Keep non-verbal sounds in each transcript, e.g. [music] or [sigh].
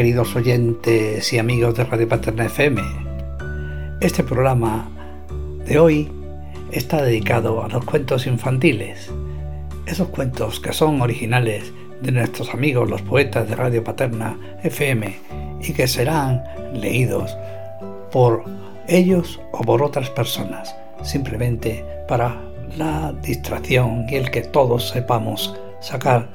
queridos oyentes y amigos de Radio Paterna FM. Este programa de hoy está dedicado a los cuentos infantiles, esos cuentos que son originales de nuestros amigos los poetas de Radio Paterna FM y que serán leídos por ellos o por otras personas, simplemente para la distracción y el que todos sepamos sacar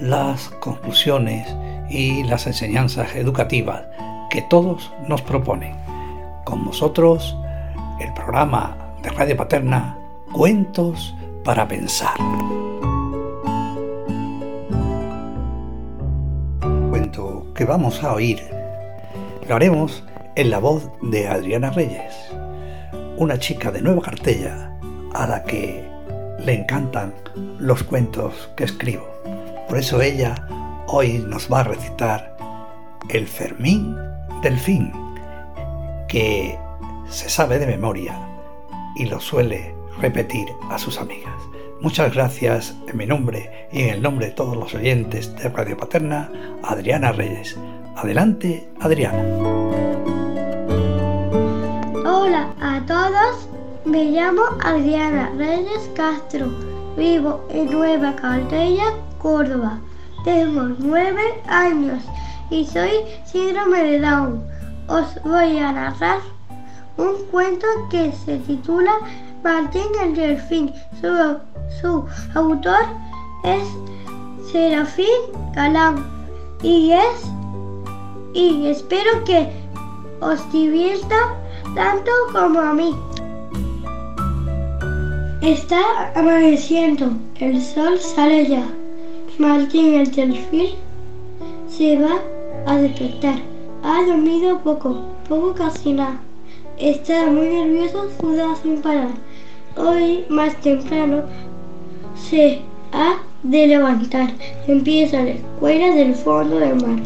las conclusiones y las enseñanzas educativas que todos nos proponen. Con nosotros, el programa de Radio Paterna, Cuentos para Pensar. Cuento que vamos a oír lo haremos en la voz de Adriana Reyes, una chica de Nueva Cartella a la que le encantan los cuentos que escribo. Por eso ella hoy nos va a recitar el Fermín del fin, que se sabe de memoria y lo suele repetir a sus amigas. Muchas gracias en mi nombre y en el nombre de todos los oyentes de Radio Paterna, Adriana Reyes. Adelante, Adriana. Hola a todos, me llamo Adriana Reyes Castro, vivo en Nueva Caldella, Córdoba. Tengo nueve años y soy síndrome de Down. Os voy a narrar un cuento que se titula Martín el Delfín. Su, su autor es Serafín Galán y es y espero que os divierta tanto como a mí. Está amaneciendo, el sol sale ya. Martín el delfín se va a despertar. Ha dormido poco, poco casi nada. Está muy nervioso, suda sin parar. Hoy más temprano se ha de levantar. Empieza la escuela del fondo del mar.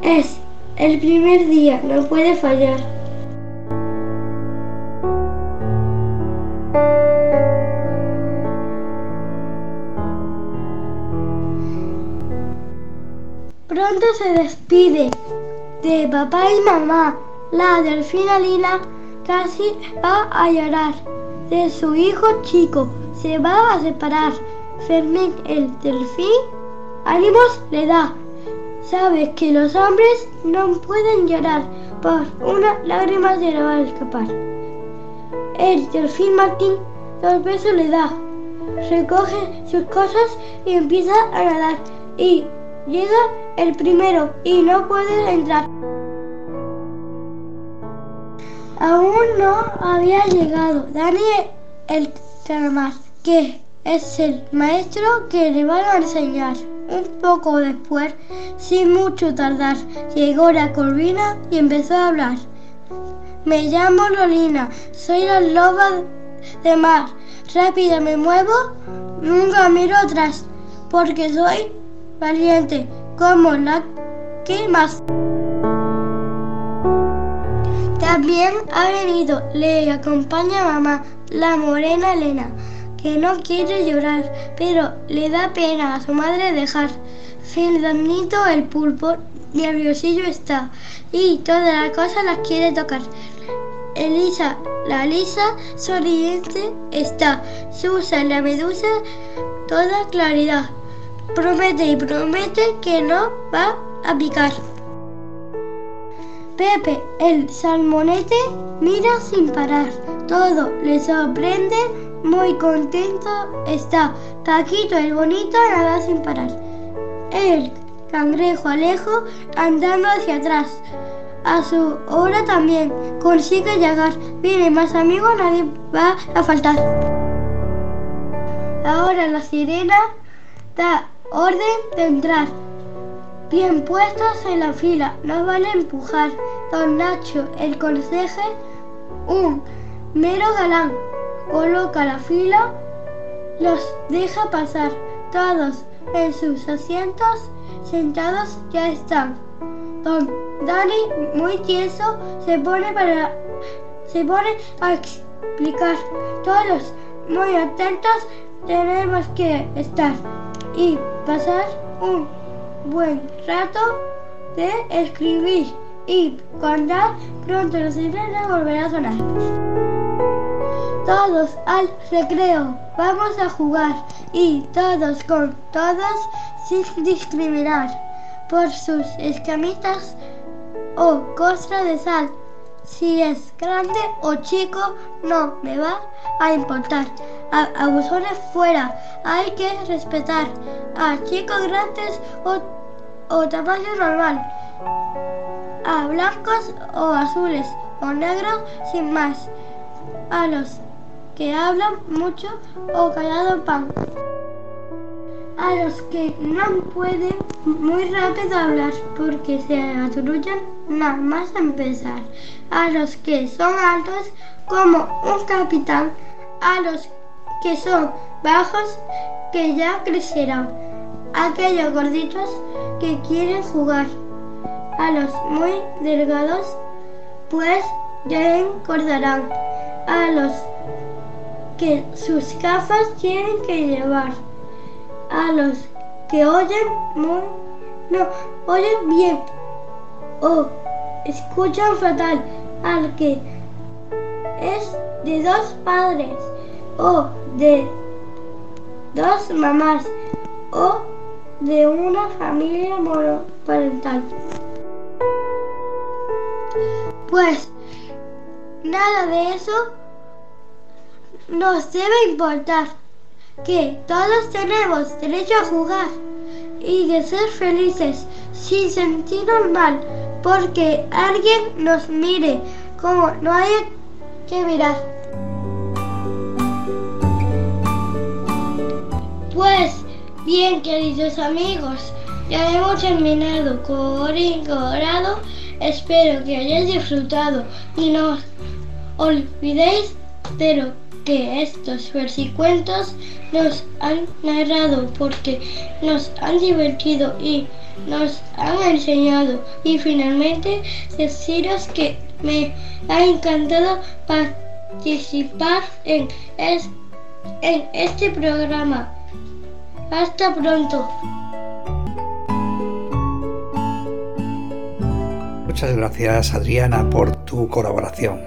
Es el primer día, no puede fallar. Pronto se despide de papá y mamá. La delfina Lila casi va a llorar. De su hijo chico se va a separar. Fermín el delfín ánimos le da. Sabe que los hombres no pueden llorar, por una lágrima se le va a escapar. El delfín Martín dos besos le da, recoge sus cosas y empieza a nadar. Y llega el primero y no puede entrar. Aún no había llegado Daniel el Tramar, que es el maestro que le va a enseñar. Un poco después, sin mucho tardar, llegó la corvina y empezó a hablar. Me llamo Lolina, soy la loba de mar. Rápida me muevo, nunca miro atrás, porque soy valiente como la que más. También ha venido, le acompaña mamá, la morena Elena, que no quiere llorar, pero le da pena a su madre dejar. Fildamnito el pulpo, nerviosillo está, y todas las cosas las quiere tocar. Elisa, la lisa, sonriente está. Susa, la medusa, toda claridad promete y promete que no va a picar. Pepe, el salmonete, mira sin parar. Todo le sorprende, muy contento está. Paquito, el bonito, nada sin parar. El cangrejo Alejo andando hacia atrás. A su hora también consigue llegar. Viene más amigos, nadie va a faltar. Ahora la sirena da Orden de entrar. Bien puestos en la fila, no vale empujar. Don Nacho, el conseje, un mero galán, coloca la fila, los deja pasar. Todos en sus asientos, sentados ya están. Don Dani, muy tieso, se pone para se pone a explicar. Todos muy atentos tenemos que estar y pasar un buen rato de escribir y contar, pronto la sirena volverá a sonar. Todos al recreo, vamos a jugar y todos con todas sin discriminar por sus escamitas o costra de sal. Si es grande o chico, no me va a importar. A abusones fuera, hay que respetar. A chicos grandes o, o tamaño normal. A blancos o azules o negros sin más. A los que hablan mucho o callado pan. A los que no pueden muy rápido hablar porque se atrullan nada más empezar. A los que son altos como un capitán. A los que son bajos que ya crecerán. Aquellos gorditos que quieren jugar. A los muy delgados pues ya engordarán. A los que sus gafas tienen que llevar a los que oyen muy, no, oyen bien o escuchan fatal, al que es de dos padres o de dos mamás o de una familia monoparental. Pues nada de eso nos debe importar que todos tenemos derecho a jugar y de ser felices sin sentirnos mal porque alguien nos mire como no hay que mirar. Pues bien, queridos amigos, ya hemos terminado con Colorado. Espero que hayáis disfrutado y no olvidéis de lo que estos versicuentos nos han narrado porque nos han divertido y nos han enseñado. Y finalmente deciros que me ha encantado participar en, en este programa. Hasta pronto. Muchas gracias Adriana por tu colaboración.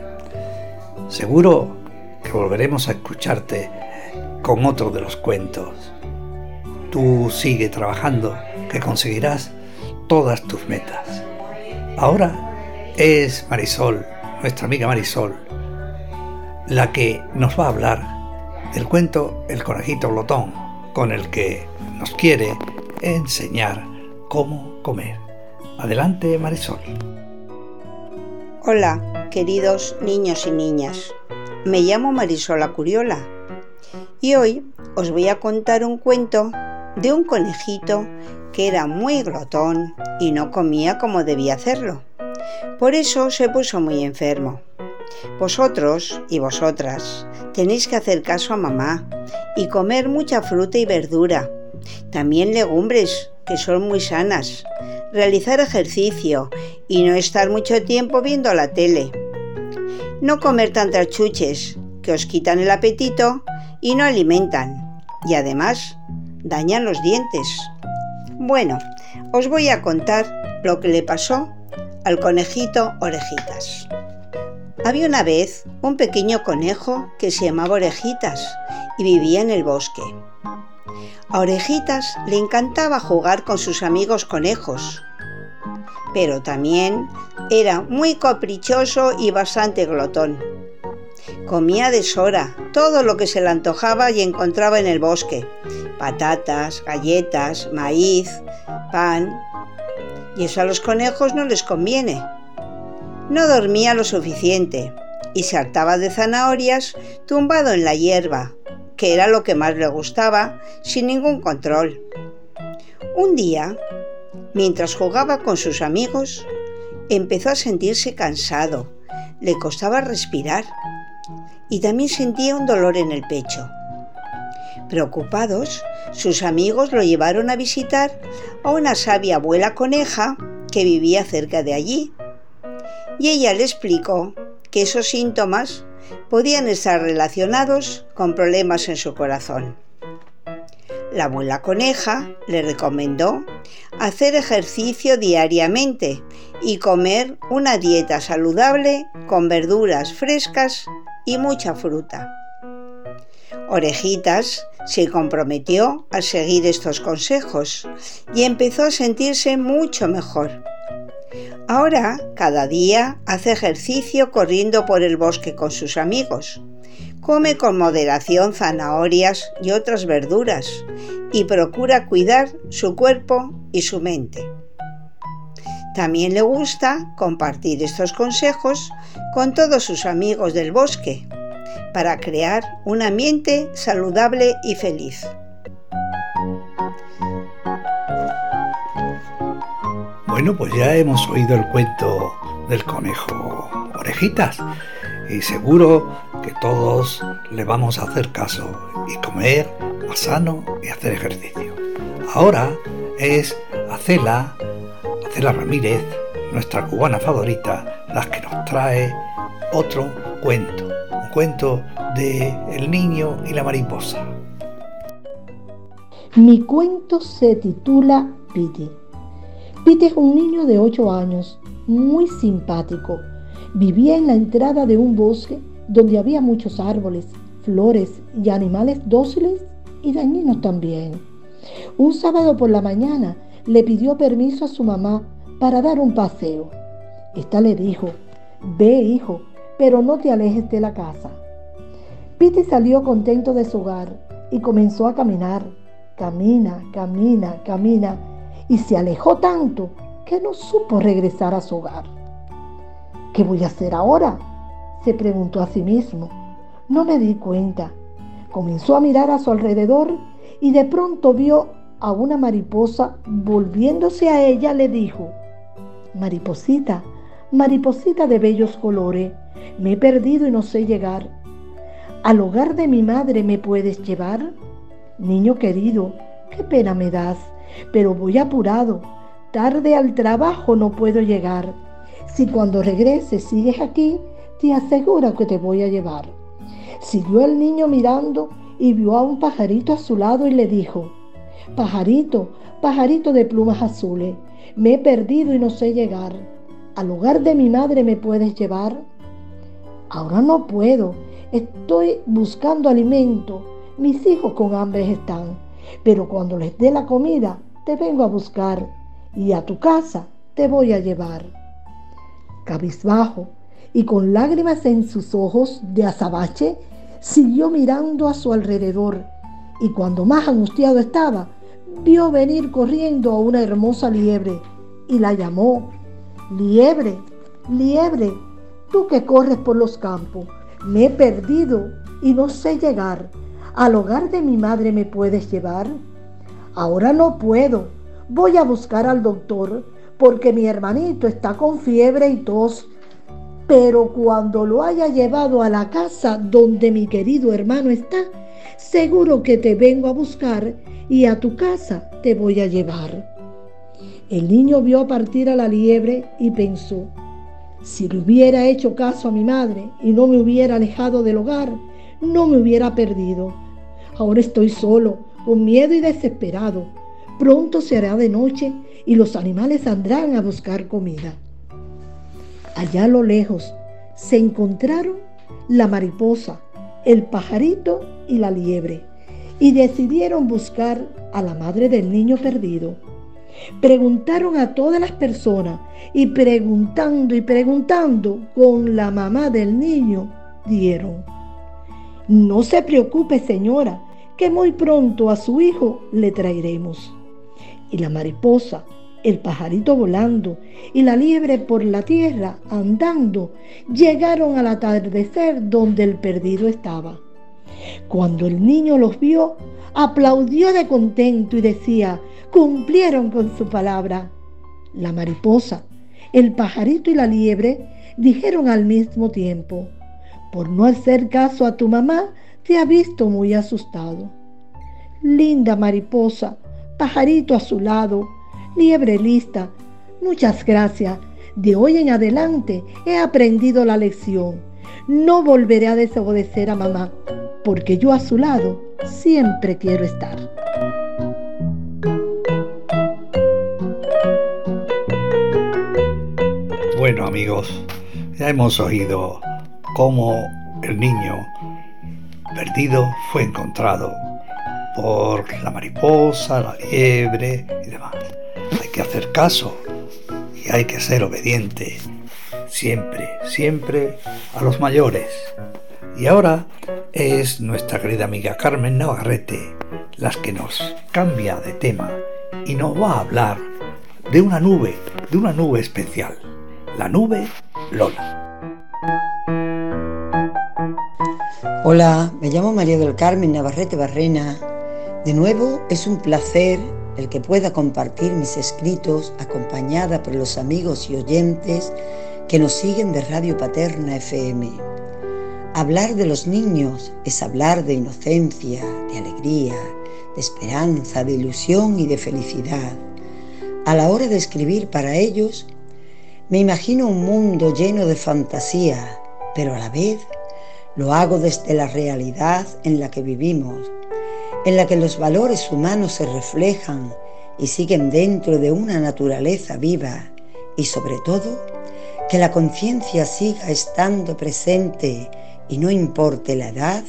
Seguro volveremos a escucharte con otro de los cuentos. Tú sigue trabajando, que conseguirás todas tus metas. Ahora es Marisol, nuestra amiga Marisol, la que nos va a hablar del cuento El conejito glotón, con el que nos quiere enseñar cómo comer. Adelante Marisol. Hola, queridos niños y niñas. Me llamo Marisola Curiola y hoy os voy a contar un cuento de un conejito que era muy glotón y no comía como debía hacerlo. Por eso se puso muy enfermo. Vosotros y vosotras tenéis que hacer caso a mamá y comer mucha fruta y verdura, también legumbres que son muy sanas, realizar ejercicio y no estar mucho tiempo viendo la tele no comer tantas chuches que os quitan el apetito y no alimentan y además dañan los dientes. Bueno, os voy a contar lo que le pasó al conejito Orejitas. Había una vez un pequeño conejo que se llamaba Orejitas y vivía en el bosque. A Orejitas le encantaba jugar con sus amigos conejos, pero también era muy caprichoso y bastante glotón. Comía de sora todo lo que se le antojaba y encontraba en el bosque. Patatas, galletas, maíz, pan. Y eso a los conejos no les conviene. No dormía lo suficiente y se hartaba de zanahorias tumbado en la hierba, que era lo que más le gustaba, sin ningún control. Un día, mientras jugaba con sus amigos, empezó a sentirse cansado, le costaba respirar y también sentía un dolor en el pecho. Preocupados, sus amigos lo llevaron a visitar a una sabia abuela coneja que vivía cerca de allí. Y ella le explicó que esos síntomas podían estar relacionados con problemas en su corazón. La abuela coneja le recomendó hacer ejercicio diariamente y comer una dieta saludable con verduras frescas y mucha fruta. Orejitas se comprometió a seguir estos consejos y empezó a sentirse mucho mejor. Ahora, cada día, hace ejercicio corriendo por el bosque con sus amigos. Come con moderación zanahorias y otras verduras y procura cuidar su cuerpo y su mente. También le gusta compartir estos consejos con todos sus amigos del bosque para crear un ambiente saludable y feliz. Bueno, pues ya hemos oído el cuento del conejo orejitas y seguro que todos le vamos a hacer caso y comer más sano y hacer ejercicio. Ahora es Acela, Acela Ramírez, nuestra cubana favorita, la que nos trae otro cuento, un cuento de El niño y la mariposa. Mi cuento se titula Piti. Piti es un niño de 8 años, muy simpático. Vivía en la entrada de un bosque donde había muchos árboles, flores y animales dóciles y dañinos también. Un sábado por la mañana le pidió permiso a su mamá para dar un paseo. Esta le dijo, ve hijo, pero no te alejes de la casa. Piti salió contento de su hogar y comenzó a caminar. Camina, camina, camina y se alejó tanto que no supo regresar a su hogar. ¿Qué voy a hacer ahora? se preguntó a sí mismo. No me di cuenta. Comenzó a mirar a su alrededor y de pronto vio a una mariposa volviéndose a ella le dijo, Mariposita, mariposita de bellos colores, me he perdido y no sé llegar. ¿Al hogar de mi madre me puedes llevar? Niño querido, qué pena me das, pero voy apurado. Tarde al trabajo no puedo llegar. Si cuando regreses sigues aquí, te aseguro que te voy a llevar. Siguió el niño mirando y vio a un pajarito a su lado y le dijo, Pajarito, pajarito de plumas azules, me he perdido y no sé llegar. ¿Al hogar de mi madre me puedes llevar? Ahora no puedo, estoy buscando alimento, mis hijos con hambre están, pero cuando les dé la comida, te vengo a buscar y a tu casa te voy a llevar. Cabizbajo, y con lágrimas en sus ojos de azabache, siguió mirando a su alrededor y cuando más angustiado estaba, vio venir corriendo a una hermosa liebre y la llamó, Liebre, liebre, tú que corres por los campos, me he perdido y no sé llegar. ¿Al hogar de mi madre me puedes llevar? Ahora no puedo, voy a buscar al doctor porque mi hermanito está con fiebre y tos pero cuando lo haya llevado a la casa donde mi querido hermano está, seguro que te vengo a buscar y a tu casa te voy a llevar. El niño vio partir a la liebre y pensó, si le hubiera hecho caso a mi madre y no me hubiera alejado del hogar, no me hubiera perdido. Ahora estoy solo, con miedo y desesperado. Pronto se hará de noche y los animales saldrán a buscar comida. Allá a lo lejos se encontraron la mariposa, el pajarito y la liebre y decidieron buscar a la madre del niño perdido. Preguntaron a todas las personas y preguntando y preguntando con la mamá del niño dieron. No se preocupe señora, que muy pronto a su hijo le traeremos. Y la mariposa el pajarito volando y la liebre por la tierra andando llegaron al atardecer donde el perdido estaba. Cuando el niño los vio, aplaudió de contento y decía, cumplieron con su palabra. La mariposa, el pajarito y la liebre dijeron al mismo tiempo, por no hacer caso a tu mamá, te ha visto muy asustado. Linda mariposa, pajarito azulado, liebre lista, muchas gracias. De hoy en adelante he aprendido la lección. No volveré a desobedecer a mamá, porque yo a su lado siempre quiero estar. Bueno amigos, ya hemos oído cómo el niño perdido fue encontrado por la mariposa, la liebre y demás. Hay que hacer caso y hay que ser obediente siempre, siempre a los mayores. Y ahora es nuestra querida amiga Carmen Navarrete las que nos cambia de tema y nos va a hablar de una nube, de una nube especial, la nube Lola. Hola, me llamo María del Carmen Navarrete Barrena. De nuevo es un placer el que pueda compartir mis escritos acompañada por los amigos y oyentes que nos siguen de Radio Paterna FM. Hablar de los niños es hablar de inocencia, de alegría, de esperanza, de ilusión y de felicidad. A la hora de escribir para ellos, me imagino un mundo lleno de fantasía, pero a la vez lo hago desde la realidad en la que vivimos, en la que los valores humanos se reflejan y siguen dentro de una naturaleza viva y sobre todo que la conciencia siga estando presente y no importe la edad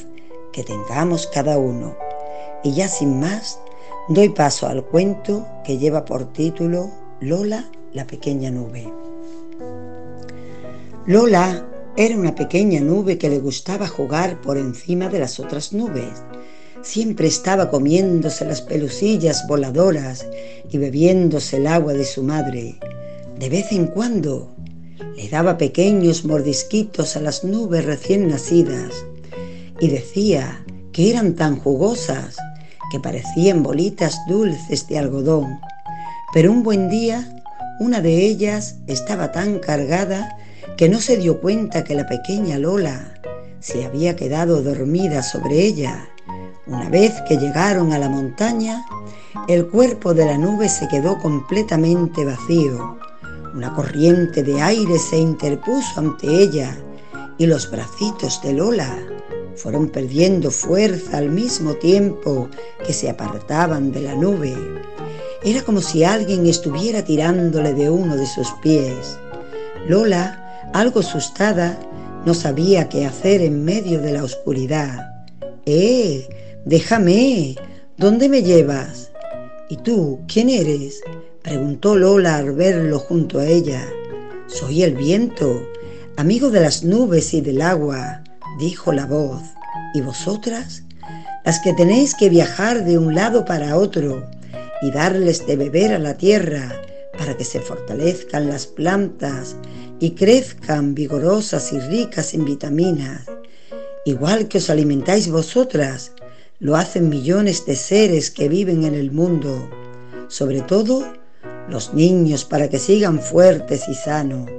que tengamos cada uno. Y ya sin más, doy paso al cuento que lleva por título Lola, la pequeña nube. Lola era una pequeña nube que le gustaba jugar por encima de las otras nubes. Siempre estaba comiéndose las pelucillas voladoras y bebiéndose el agua de su madre. De vez en cuando le daba pequeños mordisquitos a las nubes recién nacidas y decía que eran tan jugosas que parecían bolitas dulces de algodón. Pero un buen día, una de ellas estaba tan cargada que no se dio cuenta que la pequeña Lola se había quedado dormida sobre ella. Una vez que llegaron a la montaña, el cuerpo de la nube se quedó completamente vacío. Una corriente de aire se interpuso ante ella y los bracitos de Lola fueron perdiendo fuerza al mismo tiempo que se apartaban de la nube. Era como si alguien estuviera tirándole de uno de sus pies. Lola, algo asustada, no sabía qué hacer en medio de la oscuridad. ¡Eh! Déjame. ¿Dónde me llevas? ¿Y tú, quién eres? preguntó Lola al verlo junto a ella. Soy el viento, amigo de las nubes y del agua dijo la voz, ¿y vosotras? Las que tenéis que viajar de un lado para otro y darles de beber a la tierra para que se fortalezcan las plantas y crezcan vigorosas y ricas en vitaminas. Igual que os alimentáis vosotras, lo hacen millones de seres que viven en el mundo, sobre todo los niños para que sigan fuertes y sanos.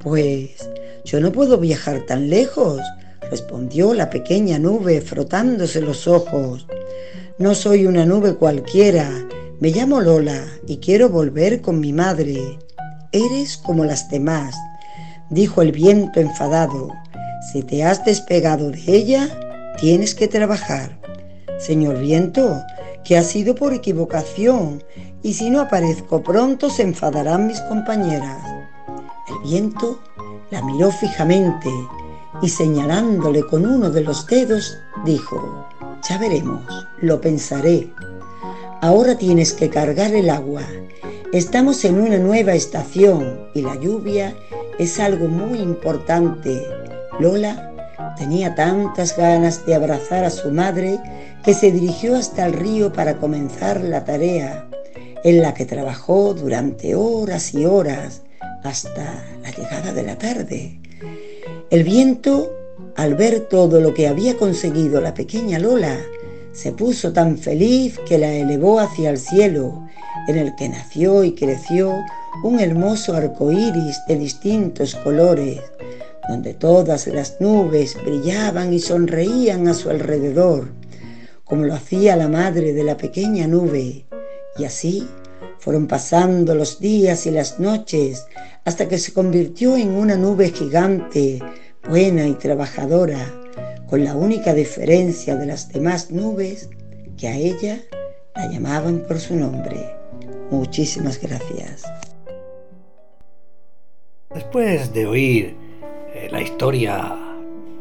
Pues yo no puedo viajar tan lejos, respondió la pequeña nube frotándose los ojos. No soy una nube cualquiera, me llamo Lola y quiero volver con mi madre. Eres como las demás, dijo el viento enfadado. Si te has despegado de ella, tienes que trabajar. Señor viento, que ha sido por equivocación, y si no aparezco pronto se enfadarán mis compañeras. El viento la miró fijamente y señalándole con uno de los dedos, dijo, ya veremos, lo pensaré. Ahora tienes que cargar el agua. Estamos en una nueva estación y la lluvia es algo muy importante. Lola tenía tantas ganas de abrazar a su madre que se dirigió hasta el río para comenzar la tarea, en la que trabajó durante horas y horas hasta la llegada de la tarde. El viento, al ver todo lo que había conseguido la pequeña Lola, se puso tan feliz que la elevó hacia el cielo, en el que nació y creció un hermoso arco iris de distintos colores, donde todas las nubes brillaban y sonreían a su alrededor, como lo hacía la madre de la pequeña nube, y así fueron pasando los días y las noches hasta que se convirtió en una nube gigante buena y trabajadora, con la única diferencia de las demás nubes que a ella la llamaban por su nombre. Muchísimas gracias. después de oír eh, la historia,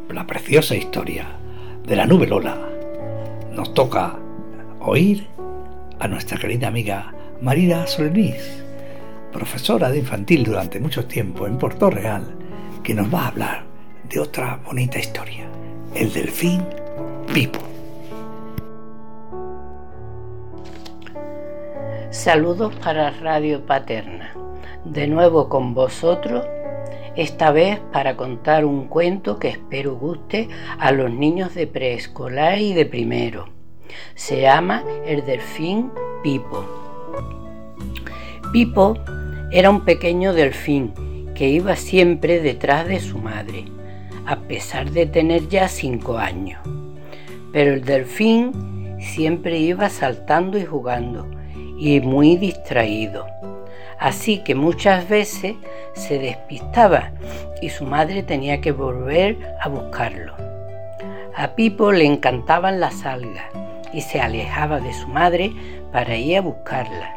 la preciosa historia de la nube Lola, nos toca oír a nuestra querida amiga Marida Solenís, profesora de infantil durante mucho tiempo en Puerto Real, que nos va a hablar de otra bonita historia, el delfín Pipo. Saludos para Radio Paterna. De nuevo con vosotros, esta vez para contar un cuento que espero guste a los niños de preescolar y de primero. Se llama El delfín Pipo. Pipo era un pequeño delfín que iba siempre detrás de su madre, a pesar de tener ya cinco años. Pero el delfín siempre iba saltando y jugando, y muy distraído. Así que muchas veces se despistaba y su madre tenía que volver a buscarlo. A Pipo le encantaban las algas y se alejaba de su madre para ir a buscarlas.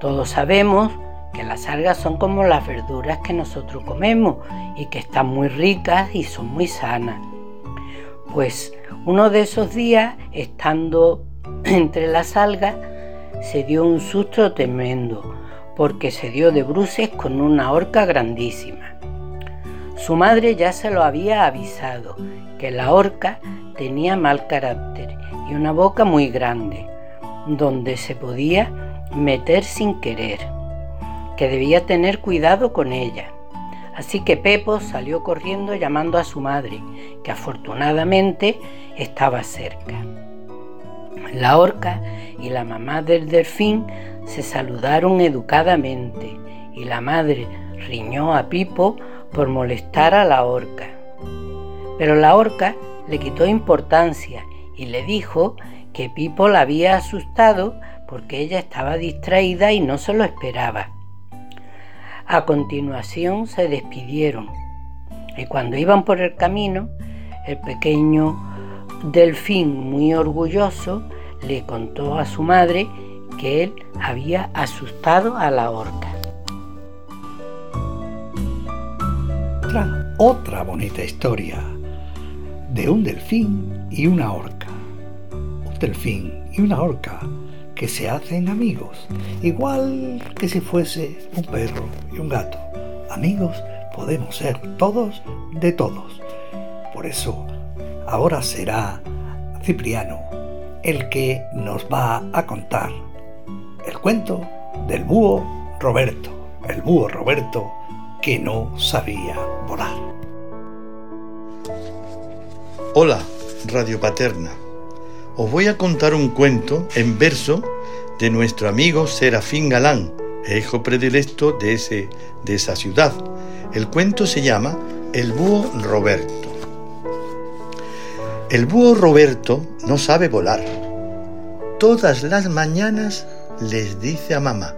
Todos sabemos que las algas son como las verduras que nosotros comemos y que están muy ricas y son muy sanas. Pues uno de esos días, estando [clears throat] entre las algas, se dio un susto tremendo porque se dio de bruces con una horca grandísima. Su madre ya se lo había avisado, que la horca tenía mal carácter y una boca muy grande, donde se podía meter sin querer, que debía tener cuidado con ella. Así que Pepo salió corriendo llamando a su madre, que afortunadamente estaba cerca. La orca y la mamá del delfín se saludaron educadamente y la madre riñó a Pipo por molestar a la orca. Pero la orca le quitó importancia y le dijo que Pipo la había asustado porque ella estaba distraída y no se lo esperaba. A continuación se despidieron y cuando iban por el camino, el pequeño delfín muy orgulloso le contó a su madre que él había asustado a la orca. Otra, otra bonita historia de un delfín y una orca. Un delfín y una orca que se hacen amigos, igual que si fuese un perro y un gato. Amigos podemos ser todos de todos. Por eso, ahora será Cipriano el que nos va a contar el cuento del búho Roberto, el búho Roberto que no sabía volar. Hola, Radio Paterna. Os voy a contar un cuento en verso de nuestro amigo Serafín Galán, hijo predilecto de, ese, de esa ciudad. El cuento se llama El búho Roberto. El búho Roberto no sabe volar. Todas las mañanas les dice a mamá,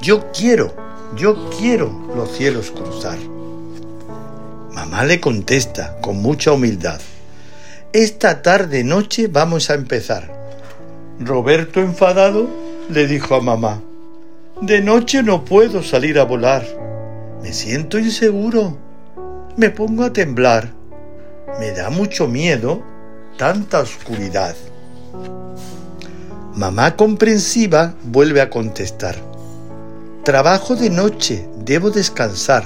yo quiero, yo quiero los cielos cruzar. Mamá le contesta con mucha humildad, esta tarde noche vamos a empezar. Roberto enfadado le dijo a mamá, de noche no puedo salir a volar, me siento inseguro, me pongo a temblar, me da mucho miedo tanta oscuridad. Mamá comprensiva vuelve a contestar. Trabajo de noche, debo descansar.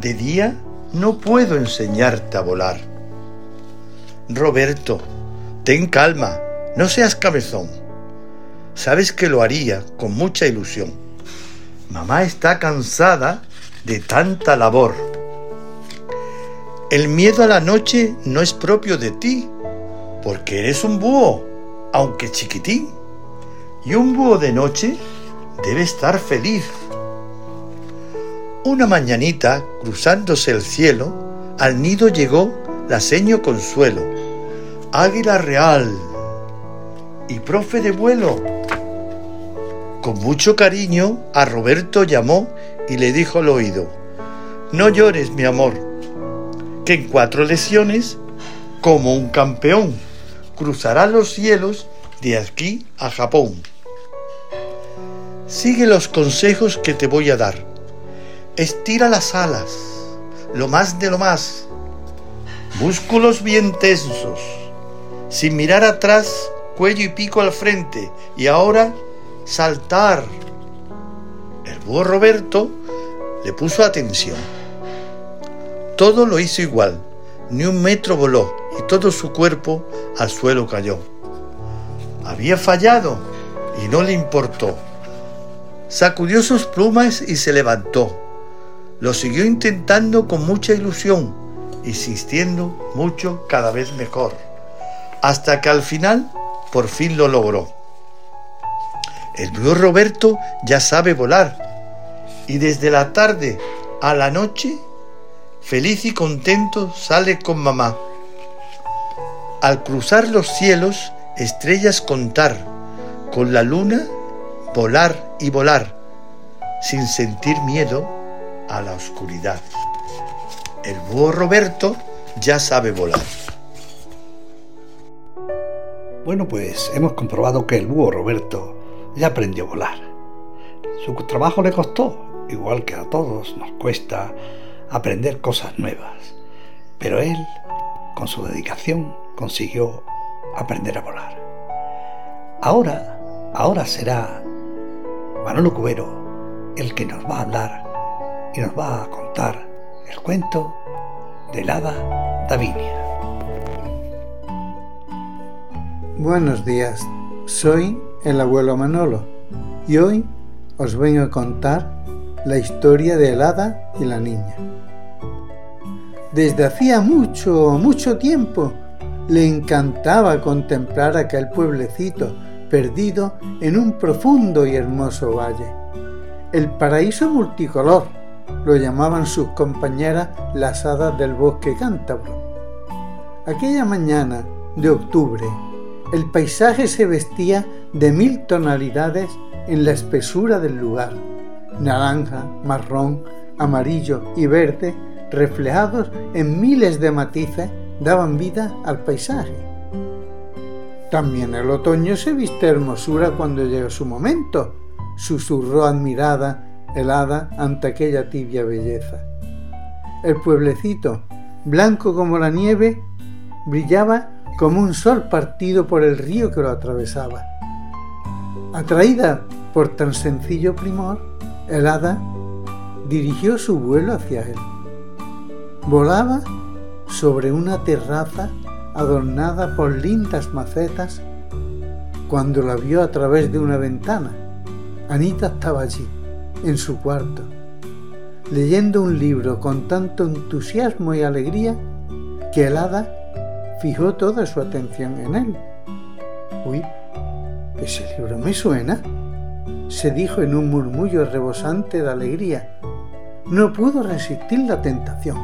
De día no puedo enseñarte a volar. Roberto, ten calma, no seas cabezón. Sabes que lo haría con mucha ilusión. Mamá está cansada de tanta labor. El miedo a la noche no es propio de ti, porque eres un búho aunque chiquitín. Y un búho de noche debe estar feliz. Una mañanita, cruzándose el cielo, al nido llegó la seño Consuelo, águila real y profe de vuelo. Con mucho cariño a Roberto llamó y le dijo al oído, no llores mi amor, que en cuatro lesiones, como un campeón, cruzará los cielos de aquí a Japón. Sigue los consejos que te voy a dar. estira las alas, lo más de lo más, músculos bien tensos, sin mirar atrás, cuello y pico al frente, y ahora saltar. El búho Roberto le puso atención. Todo lo hizo igual, ni un metro voló y todo su cuerpo al suelo cayó. Había fallado y no le importó. Sacudió sus plumas y se levantó. Lo siguió intentando con mucha ilusión, insistiendo mucho cada vez mejor, hasta que al final por fin lo logró. El búho Roberto ya sabe volar y desde la tarde a la noche, feliz y contento, sale con mamá. Al cruzar los cielos, estrellas contar, con la luna volar y volar, sin sentir miedo a la oscuridad. El búho Roberto ya sabe volar. Bueno, pues hemos comprobado que el búho Roberto ya aprendió a volar. Su trabajo le costó, igual que a todos nos cuesta aprender cosas nuevas. Pero él, con su dedicación, consiguió aprender a volar. Ahora, ahora será Manolo Cubero el que nos va a hablar y nos va a contar el cuento del hada Davinia. Buenos días, soy el abuelo Manolo y hoy os vengo a contar la historia de el hada y la niña. Desde hacía mucho, mucho tiempo le encantaba contemplar aquel pueblecito perdido en un profundo y hermoso valle. El paraíso multicolor, lo llamaban sus compañeras las hadas del bosque cántabro. Aquella mañana de octubre, el paisaje se vestía de mil tonalidades en la espesura del lugar. Naranja, marrón, amarillo y verde, reflejados en miles de matices, daban vida al paisaje. También el otoño se viste hermosura cuando llega su momento, susurró admirada helada ante aquella tibia belleza. El pueblecito, blanco como la nieve, brillaba como un sol partido por el río que lo atravesaba. Atraída por tan sencillo primor, el hada dirigió su vuelo hacia él. Volaba sobre una terraza adornada por lindas macetas cuando la vio a través de una ventana. Anita estaba allí, en su cuarto, leyendo un libro con tanto entusiasmo y alegría que el hada fijó toda su atención en él. Uy, ese libro me suena, se dijo en un murmullo rebosante de alegría. No pudo resistir la tentación.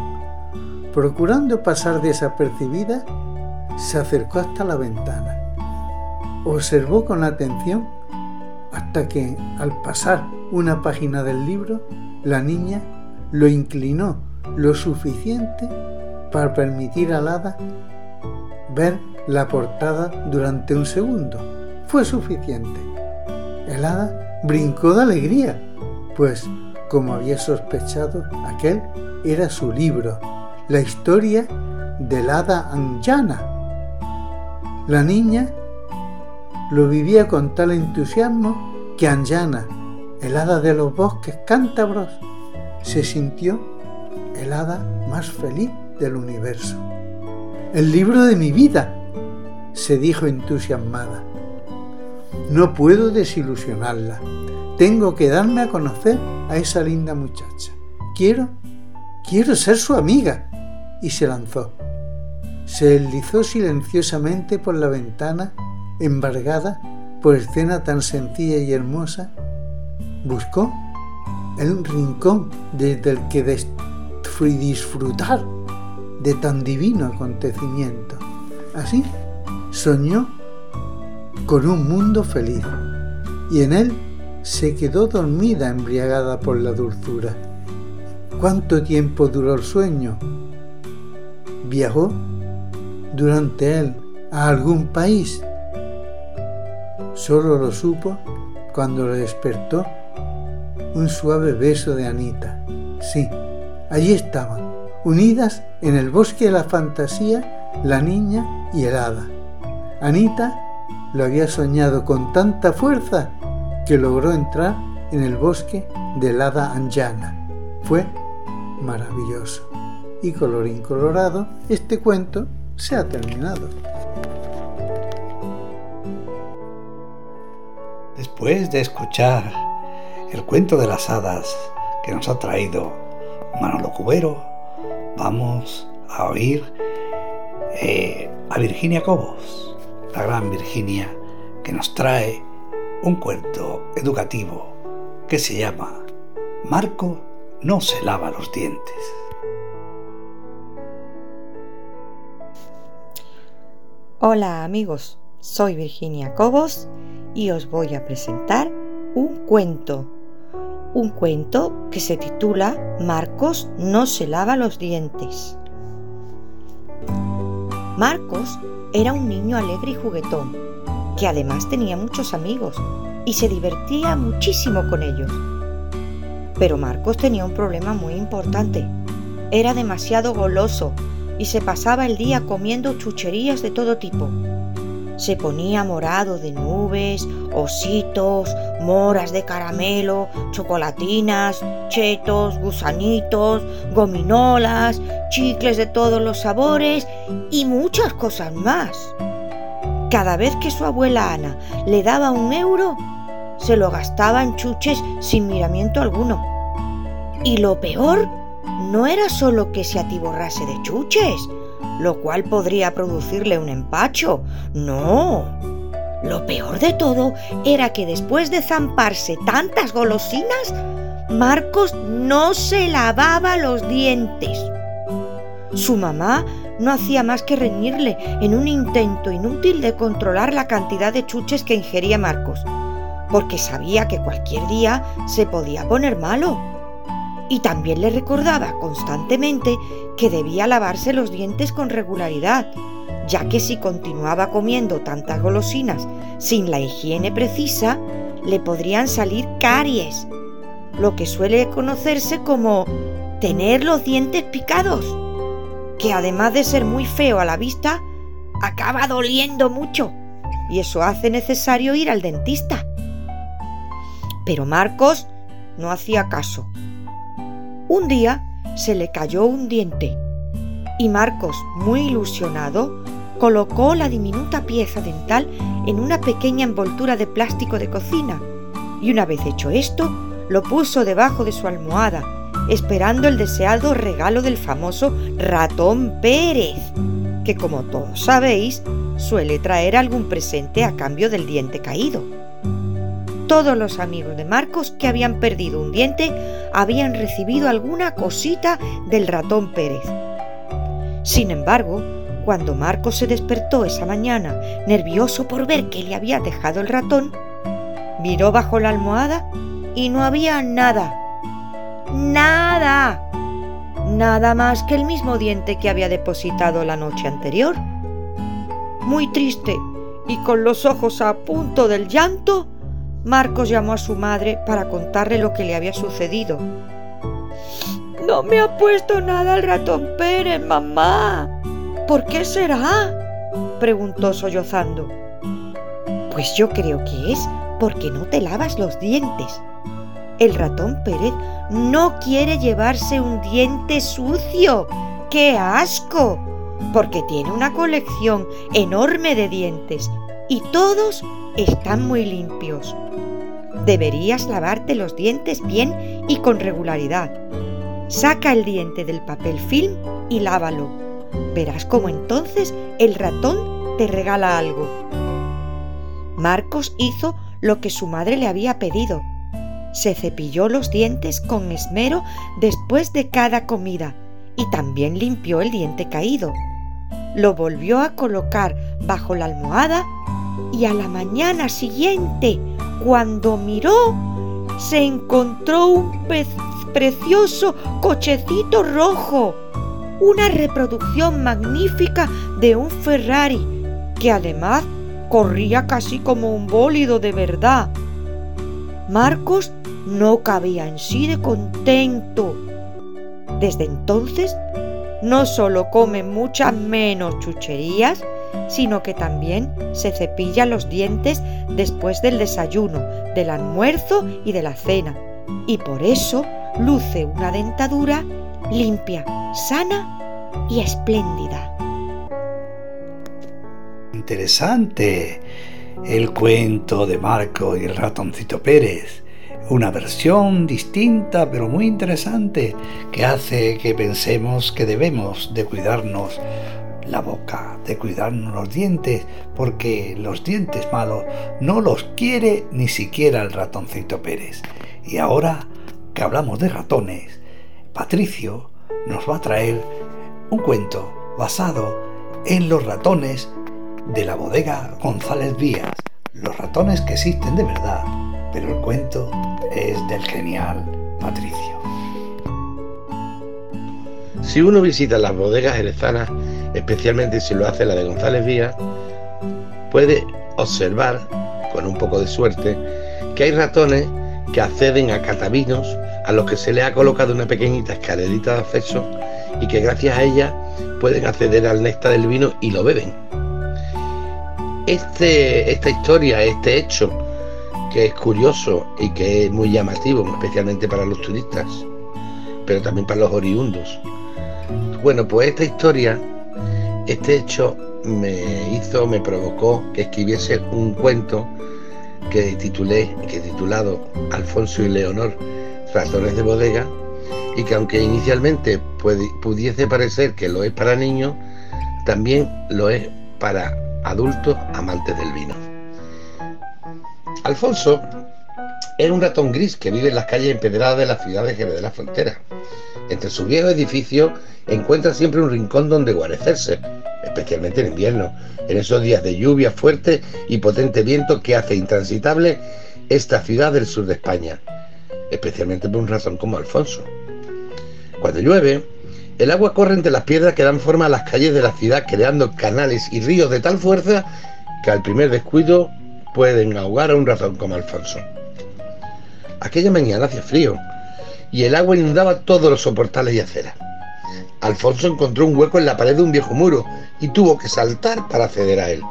Procurando pasar desapercibida, se acercó hasta la ventana. Observó con atención hasta que, al pasar una página del libro, la niña lo inclinó lo suficiente para permitir al hada ver la portada durante un segundo. Fue suficiente. El hada brincó de alegría, pues, como había sospechado, aquel era su libro, la historia del hada Anjana. La niña lo vivía con tal entusiasmo que Anjana, el hada de los bosques cántabros, se sintió el hada más feliz del universo. El libro de mi vida, se dijo entusiasmada. No puedo desilusionarla. Tengo que darme a conocer a esa linda muchacha. Quiero, quiero ser su amiga. Y se lanzó. Se deslizó silenciosamente por la ventana, embargada por escena tan sencilla y hermosa. Buscó el rincón desde el que disfrutar de tan divino acontecimiento. Así soñó con un mundo feliz y en él se quedó dormida embriagada por la dulzura. ¿Cuánto tiempo duró el sueño? ¿Viajó durante él a algún país? Solo lo supo cuando le despertó un suave beso de Anita. Sí, allí estaban, unidas en el bosque de la fantasía, la niña y el hada. Anita lo había soñado con tanta fuerza que logró entrar en el bosque del hada Anjana. Fue maravilloso. Y colorín colorado, este cuento se ha terminado. Después de escuchar el cuento de las hadas que nos ha traído Manolo Cubero, vamos a oír eh, a Virginia Cobos, la gran Virginia, que nos trae un cuento educativo que se llama Marco no se lava los dientes. Hola amigos, soy Virginia Cobos y os voy a presentar un cuento. Un cuento que se titula Marcos no se lava los dientes. Marcos era un niño alegre y juguetón, que además tenía muchos amigos y se divertía muchísimo con ellos. Pero Marcos tenía un problema muy importante. Era demasiado goloso y se pasaba el día comiendo chucherías de todo tipo. Se ponía morado de nubes, ositos, moras de caramelo, chocolatinas, chetos, gusanitos, gominolas, chicles de todos los sabores y muchas cosas más. Cada vez que su abuela Ana le daba un euro, se lo gastaba en chuches sin miramiento alguno. Y lo peor no era solo que se atiborrase de chuches, lo cual podría producirle un empacho. No. Lo peor de todo era que después de zamparse tantas golosinas, Marcos no se lavaba los dientes. Su mamá no hacía más que reñirle en un intento inútil de controlar la cantidad de chuches que ingería Marcos, porque sabía que cualquier día se podía poner malo y también le recordaba constantemente que debía lavarse los dientes con regularidad, ya que si continuaba comiendo tantas golosinas sin la higiene precisa, le podrían salir caries, lo que suele conocerse como tener los dientes picados, que además de ser muy feo a la vista, acaba doliendo mucho y eso hace necesario ir al dentista. Pero Marcos no hacía caso un día se le cayó un diente y Marcos, muy ilusionado, colocó la diminuta pieza dental en una pequeña envoltura de plástico de cocina y una vez hecho esto, lo puso debajo de su almohada, esperando el deseado regalo del famoso ratón Pérez, que como todos sabéis, suele traer algún presente a cambio del diente caído. Todos los amigos de Marcos que habían perdido un diente habían recibido alguna cosita del ratón Pérez. Sin embargo, cuando Marcos se despertó esa mañana, nervioso por ver que le había dejado el ratón, miró bajo la almohada y no había nada. Nada. Nada más que el mismo diente que había depositado la noche anterior. Muy triste y con los ojos a punto del llanto, Marcos llamó a su madre para contarle lo que le había sucedido. No me ha puesto nada el ratón Pérez, mamá. ¿Por qué será? preguntó sollozando. Pues yo creo que es porque no te lavas los dientes. El ratón Pérez no quiere llevarse un diente sucio. ¡Qué asco! Porque tiene una colección enorme de dientes y todos están muy limpios. Deberías lavarte los dientes bien y con regularidad. Saca el diente del papel film y lávalo. Verás cómo entonces el ratón te regala algo. Marcos hizo lo que su madre le había pedido. Se cepilló los dientes con esmero después de cada comida y también limpió el diente caído. Lo volvió a colocar bajo la almohada y a la mañana siguiente, cuando miró, se encontró un precioso cochecito rojo, una reproducción magnífica de un Ferrari, que además corría casi como un bólido de verdad. Marcos no cabía en sí de contento Desde entonces, no solo come muchas menos chucherías, sino que también se cepilla los dientes después del desayuno, del almuerzo y de la cena. Y por eso luce una dentadura limpia, sana y espléndida. Interesante el cuento de Marco y el ratoncito Pérez. Una versión distinta pero muy interesante que hace que pensemos que debemos de cuidarnos la boca, de cuidarnos los dientes, porque los dientes malos no los quiere ni siquiera el ratoncito Pérez. Y ahora que hablamos de ratones, Patricio nos va a traer un cuento basado en los ratones de la bodega González Díaz, los ratones que existen de verdad, pero el cuento es del genial Patricio. Si uno visita las bodegas jerezanas, especialmente si lo hace la de González Díaz, puede observar, con un poco de suerte, que hay ratones que acceden a catavinos a los que se le ha colocado una pequeñita escalerita de acceso y que gracias a ella pueden acceder al néctar del vino y lo beben. Este, esta historia, este hecho, que es curioso y que es muy llamativo, especialmente para los turistas, pero también para los oriundos. Bueno, pues esta historia este hecho me hizo, me provocó que escribiese un cuento que titulé, que titulado Alfonso y Leonor, ratones de bodega, y que aunque inicialmente pudiese parecer que lo es para niños, también lo es para adultos amantes del vino. Alfonso era un ratón gris que vive en las calles empedradas de la ciudad de Jerez de la Frontera. Entre sus viejos edificios encuentra siempre un rincón donde guarecerse, especialmente en invierno, en esos días de lluvia fuerte y potente viento que hace intransitable esta ciudad del sur de España, especialmente por un ratón como Alfonso. Cuando llueve, el agua corre entre las piedras que dan forma a las calles de la ciudad, creando canales y ríos de tal fuerza que al primer descuido pueden ahogar a un ratón como Alfonso. Aquella mañana hacía frío y el agua inundaba todos los soportales y aceras. Alfonso encontró un hueco en la pared de un viejo muro y tuvo que saltar para acceder a él.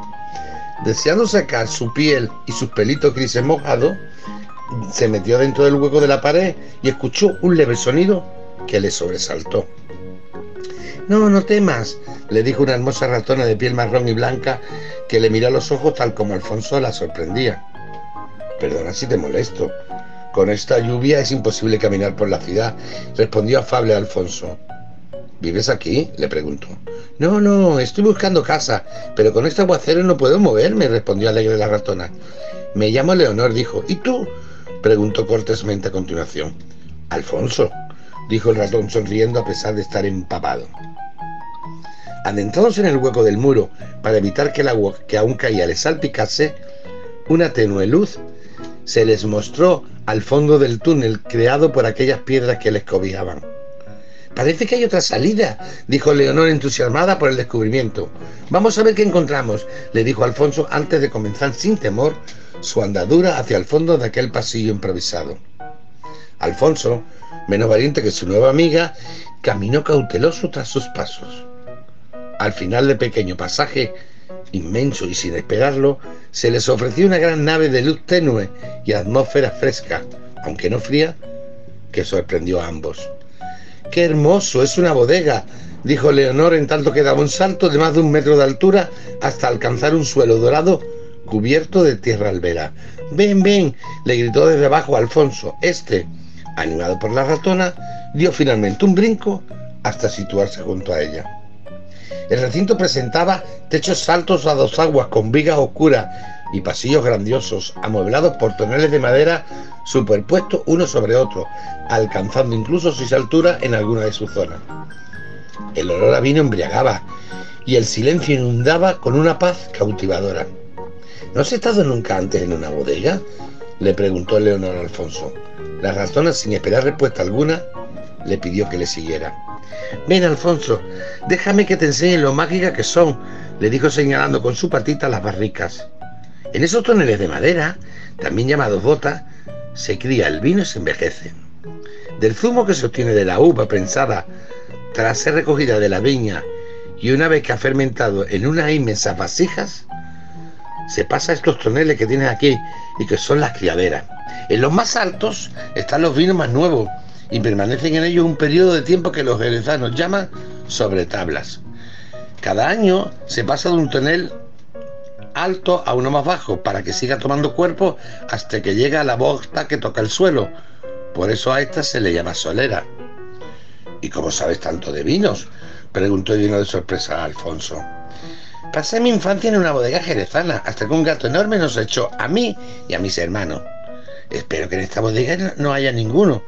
Deseando sacar su piel y sus pelitos grises mojados, se metió dentro del hueco de la pared y escuchó un leve sonido que le sobresaltó. No, no temas, le dijo una hermosa ratona de piel marrón y blanca que le miró a los ojos tal como Alfonso la sorprendía. Perdona si te molesto. Con esta lluvia es imposible caminar por la ciudad, respondió afable Alfonso. ¿Vives aquí? le preguntó. No, no, estoy buscando casa, pero con este aguacero no puedo moverme, respondió alegre la ratona. Me llamo Leonor, dijo. ¿Y tú? preguntó cortésmente a continuación. Alfonso, dijo el ratón sonriendo a pesar de estar empapado. Adentrados en el hueco del muro para evitar que el agua que aún caía les salpicase, una tenue luz se les mostró al fondo del túnel creado por aquellas piedras que les cobijaban. Parece que hay otra salida, dijo Leonor entusiasmada por el descubrimiento. Vamos a ver qué encontramos, le dijo Alfonso antes de comenzar sin temor su andadura hacia el fondo de aquel pasillo improvisado. Alfonso, menos valiente que su nueva amiga, caminó cauteloso tras sus pasos. Al final del pequeño pasaje, inmenso y sin esperarlo, se les ofreció una gran nave de luz tenue y atmósfera fresca, aunque no fría, que sorprendió a ambos. ¡Qué hermoso! Es una bodega, dijo Leonor en tanto que daba un salto de más de un metro de altura hasta alcanzar un suelo dorado cubierto de tierra albera. Ven, ven, le gritó desde abajo Alfonso. Este, animado por la ratona, dio finalmente un brinco hasta situarse junto a ella. El recinto presentaba techos altos a dos aguas con vigas oscuras y pasillos grandiosos, amueblados por toneles de madera superpuestos uno sobre otro, alcanzando incluso su altura en alguna de sus zonas. El olor a vino embriagaba y el silencio inundaba con una paz cautivadora. ¿No has estado nunca antes en una bodega? le preguntó Leonor Alfonso. La ratona, sin esperar respuesta alguna, le pidió que le siguiera. Ven, Alfonso, déjame que te enseñe lo mágica que son, le dijo señalando con su patita las barricas. En esos toneles de madera, también llamados botas, se cría el vino y se envejece. Del zumo que se obtiene de la uva prensada tras ser recogida de la viña y una vez que ha fermentado en unas inmensas vasijas, se pasa a estos toneles que tienes aquí y que son las criaderas. En los más altos están los vinos más nuevos y permanecen en ellos un periodo de tiempo que los jerezanos llaman sobre tablas. Cada año se pasa de un tonel alto a uno más bajo para que siga tomando cuerpo hasta que llega a la bosta que toca el suelo. Por eso a esta se le llama solera. ¿Y cómo sabes tanto de vinos? preguntó lleno de sorpresa a Alfonso. Pasé mi infancia en una bodega jerezana hasta que un gato enorme nos echó a mí y a mis hermanos. Espero que en esta bodega no haya ninguno,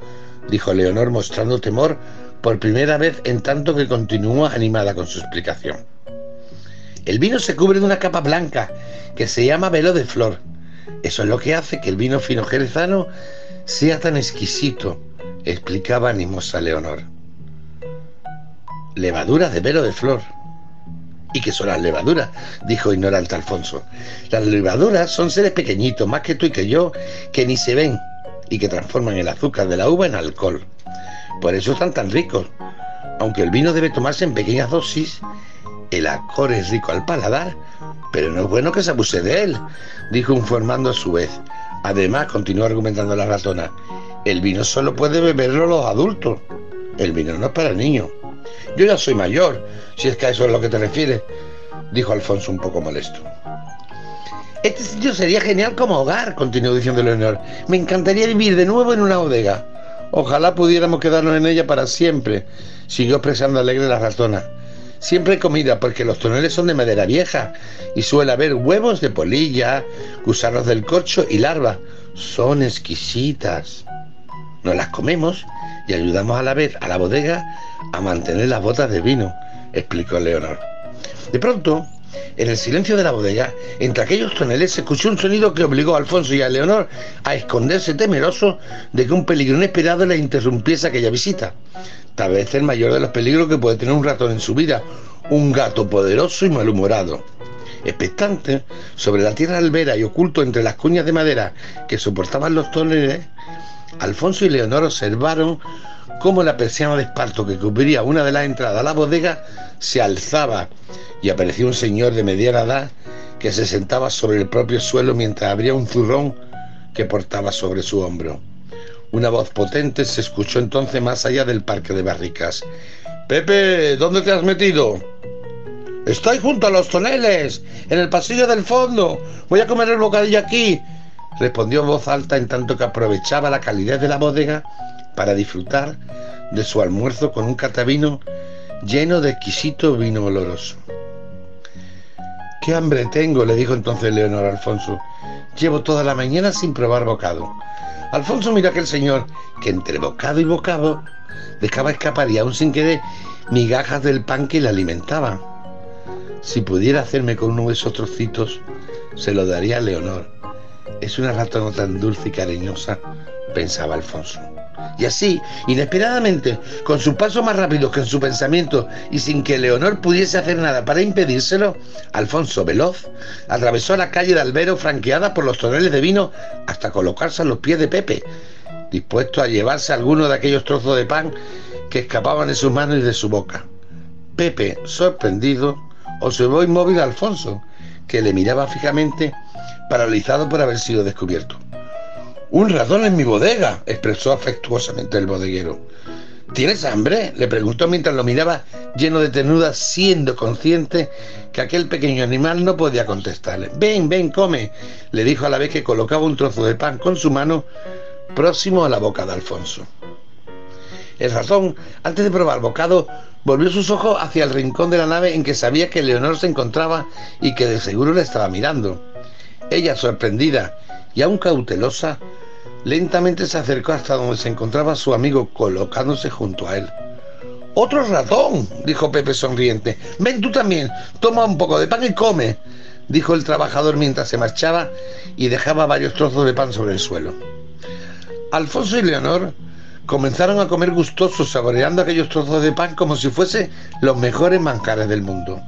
dijo Leonor mostrando temor por primera vez en tanto que continúa animada con su explicación. El vino se cubre de una capa blanca que se llama velo de flor. Eso es lo que hace que el vino fino jerezano sea tan exquisito, explicaba animosa Leonor. Levaduras de velo de flor. ¿Y qué son las levaduras? dijo ignorante Alfonso. Las levaduras son seres pequeñitos, más que tú y que yo, que ni se ven y que transforman el azúcar de la uva en alcohol. Por eso están tan ricos. Aunque el vino debe tomarse en pequeñas dosis, el alcohol es rico al paladar, pero no es bueno que se abuse de él, dijo informando a su vez. Además, continuó argumentando la ratona, el vino solo puede beberlo los adultos. El vino no es para niños. Yo ya soy mayor, si es que a eso es lo que te refieres, dijo Alfonso un poco molesto. Este sitio sería genial como hogar, continuó diciendo Leonor. Me encantaría vivir de nuevo en una bodega. Ojalá pudiéramos quedarnos en ella para siempre, siguió expresando alegre la ratona. Siempre hay comida porque los toneles son de madera vieja y suele haber huevos de polilla, gusanos del corcho y larvas. Son exquisitas. Nos las comemos y ayudamos a la vez a la bodega a mantener las botas de vino, explicó Leonor. De pronto, en el silencio de la bodega, entre aquellos toneles, se escuchó un sonido que obligó a Alfonso y a Leonor a esconderse temeroso de que un peligro inesperado le interrumpiese aquella visita. Tal vez el mayor de los peligros que puede tener un ratón en su vida, un gato poderoso y malhumorado. Expectante, sobre la tierra albera y oculto entre las cuñas de madera que soportaban los toneles, Alfonso y Leonor observaron cómo la persiana de esparto que cubría una de las entradas a la bodega se alzaba y apareció un señor de mediana edad que se sentaba sobre el propio suelo mientras abría un zurrón que portaba sobre su hombro. Una voz potente se escuchó entonces más allá del parque de barricas. Pepe, ¿dónde te has metido? Estoy junto a los toneles, en el pasillo del fondo. Voy a comer el bocadillo aquí. Respondió en voz alta en tanto que aprovechaba la calidez de la bodega para disfrutar de su almuerzo con un catavino lleno de exquisito vino oloroso. ¡Qué hambre tengo! le dijo entonces Leonor a Alfonso. Llevo toda la mañana sin probar bocado. Alfonso miró a aquel señor que entre bocado y bocado dejaba escapar y aún sin querer migajas del pan que le alimentaban. Si pudiera hacerme con uno de esos trocitos, se lo daría a Leonor. Es una ratona tan dulce y cariñosa, pensaba Alfonso. Y así, inesperadamente, con sus pasos más rápidos que en su pensamiento y sin que Leonor pudiese hacer nada para impedírselo, Alfonso Veloz atravesó la calle de Albero franqueada por los toneles de vino hasta colocarse a los pies de Pepe, dispuesto a llevarse alguno de aquellos trozos de pan que escapaban de sus manos y de su boca. Pepe, sorprendido, observó inmóvil a Alfonso, que le miraba fijamente, paralizado por haber sido descubierto. Un ratón en mi bodega, expresó afectuosamente el bodeguero. ¿Tienes hambre? le preguntó mientras lo miraba lleno de tenuda, siendo consciente que aquel pequeño animal no podía contestarle. Ven, ven, come, le dijo a la vez que colocaba un trozo de pan con su mano próximo a la boca de Alfonso. El ratón, antes de probar bocado, volvió sus ojos hacia el rincón de la nave en que sabía que Leonor se encontraba y que de seguro le estaba mirando. Ella, sorprendida y aún cautelosa, Lentamente se acercó hasta donde se encontraba su amigo colocándose junto a él. Otro ratón, dijo Pepe sonriente. Ven tú también, toma un poco de pan y come, dijo el trabajador mientras se marchaba y dejaba varios trozos de pan sobre el suelo. Alfonso y Leonor comenzaron a comer gustosos, saboreando aquellos trozos de pan como si fuesen los mejores manjares del mundo.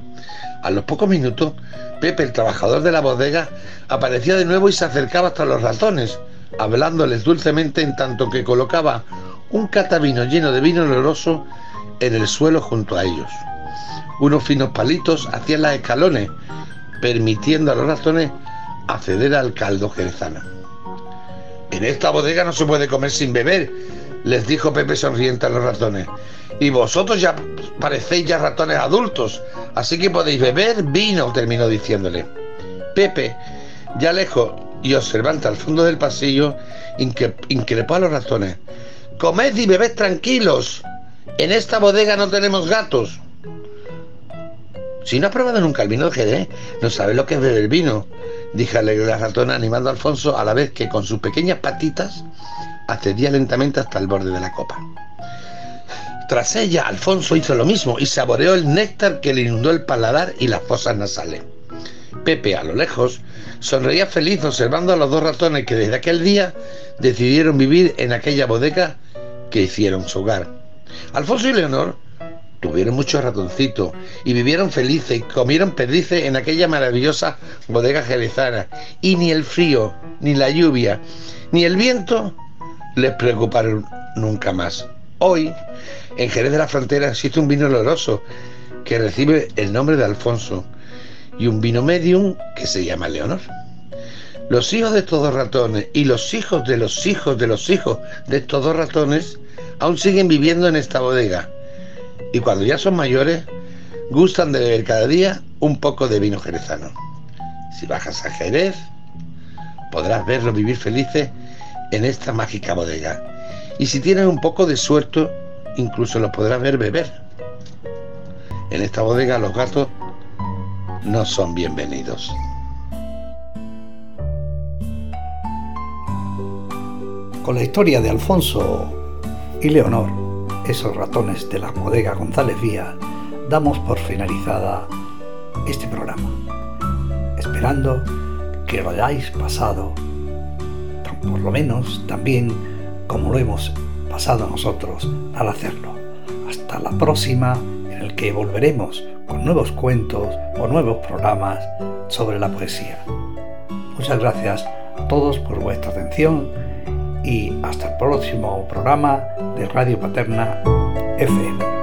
A los pocos minutos, Pepe, el trabajador de la bodega, aparecía de nuevo y se acercaba hasta los ratones, hablándoles dulcemente en tanto que colocaba un catavino lleno de vino oloroso en el suelo junto a ellos. Unos finos palitos hacían las escalones, permitiendo a los ratones acceder al caldo jerezano. En esta bodega no se puede comer sin beber, les dijo Pepe sonriente a los ratones. Y vosotros ya parecéis ya ratones adultos, así que podéis beber vino, terminó diciéndole. Pepe, ya lejos y observante al fondo del pasillo, increpó a los ratones. Comed y bebed tranquilos. En esta bodega no tenemos gatos. Si no has probado nunca el vino de Jerez, no sabes lo que es beber vino, dijo la ratona animando a Alfonso a la vez que con sus pequeñas patitas accedía lentamente hasta el borde de la copa. Tras ella, Alfonso hizo lo mismo y saboreó el néctar que le inundó el paladar y las fosas nasales. Pepe, a lo lejos, sonreía feliz observando a los dos ratones que desde aquel día decidieron vivir en aquella bodega que hicieron su hogar. Alfonso y Leonor tuvieron muchos ratoncitos y vivieron felices y comieron perdices en aquella maravillosa bodega jerezana. Y ni el frío, ni la lluvia, ni el viento les preocuparon nunca más. Hoy, en Jerez de la Frontera existe un vino oloroso que recibe el nombre de Alfonso y un vino medium que se llama Leonor. Los hijos de estos dos ratones y los hijos de los hijos de los hijos de estos dos ratones aún siguen viviendo en esta bodega y cuando ya son mayores gustan de beber cada día un poco de vino jerezano. Si bajas a Jerez podrás verlos vivir felices en esta mágica bodega y si tienes un poco de suerte incluso los podrás ver beber. En esta bodega los gatos no son bienvenidos. Con la historia de Alfonso y Leonor, esos ratones de la bodega González Vía, damos por finalizada este programa, esperando que lo hayáis pasado, por lo menos también como lo hemos pasado nosotros al hacerlo. Hasta la próxima en el que volveremos con nuevos cuentos o nuevos programas sobre la poesía. Muchas gracias a todos por vuestra atención y hasta el próximo programa de Radio Paterna FM.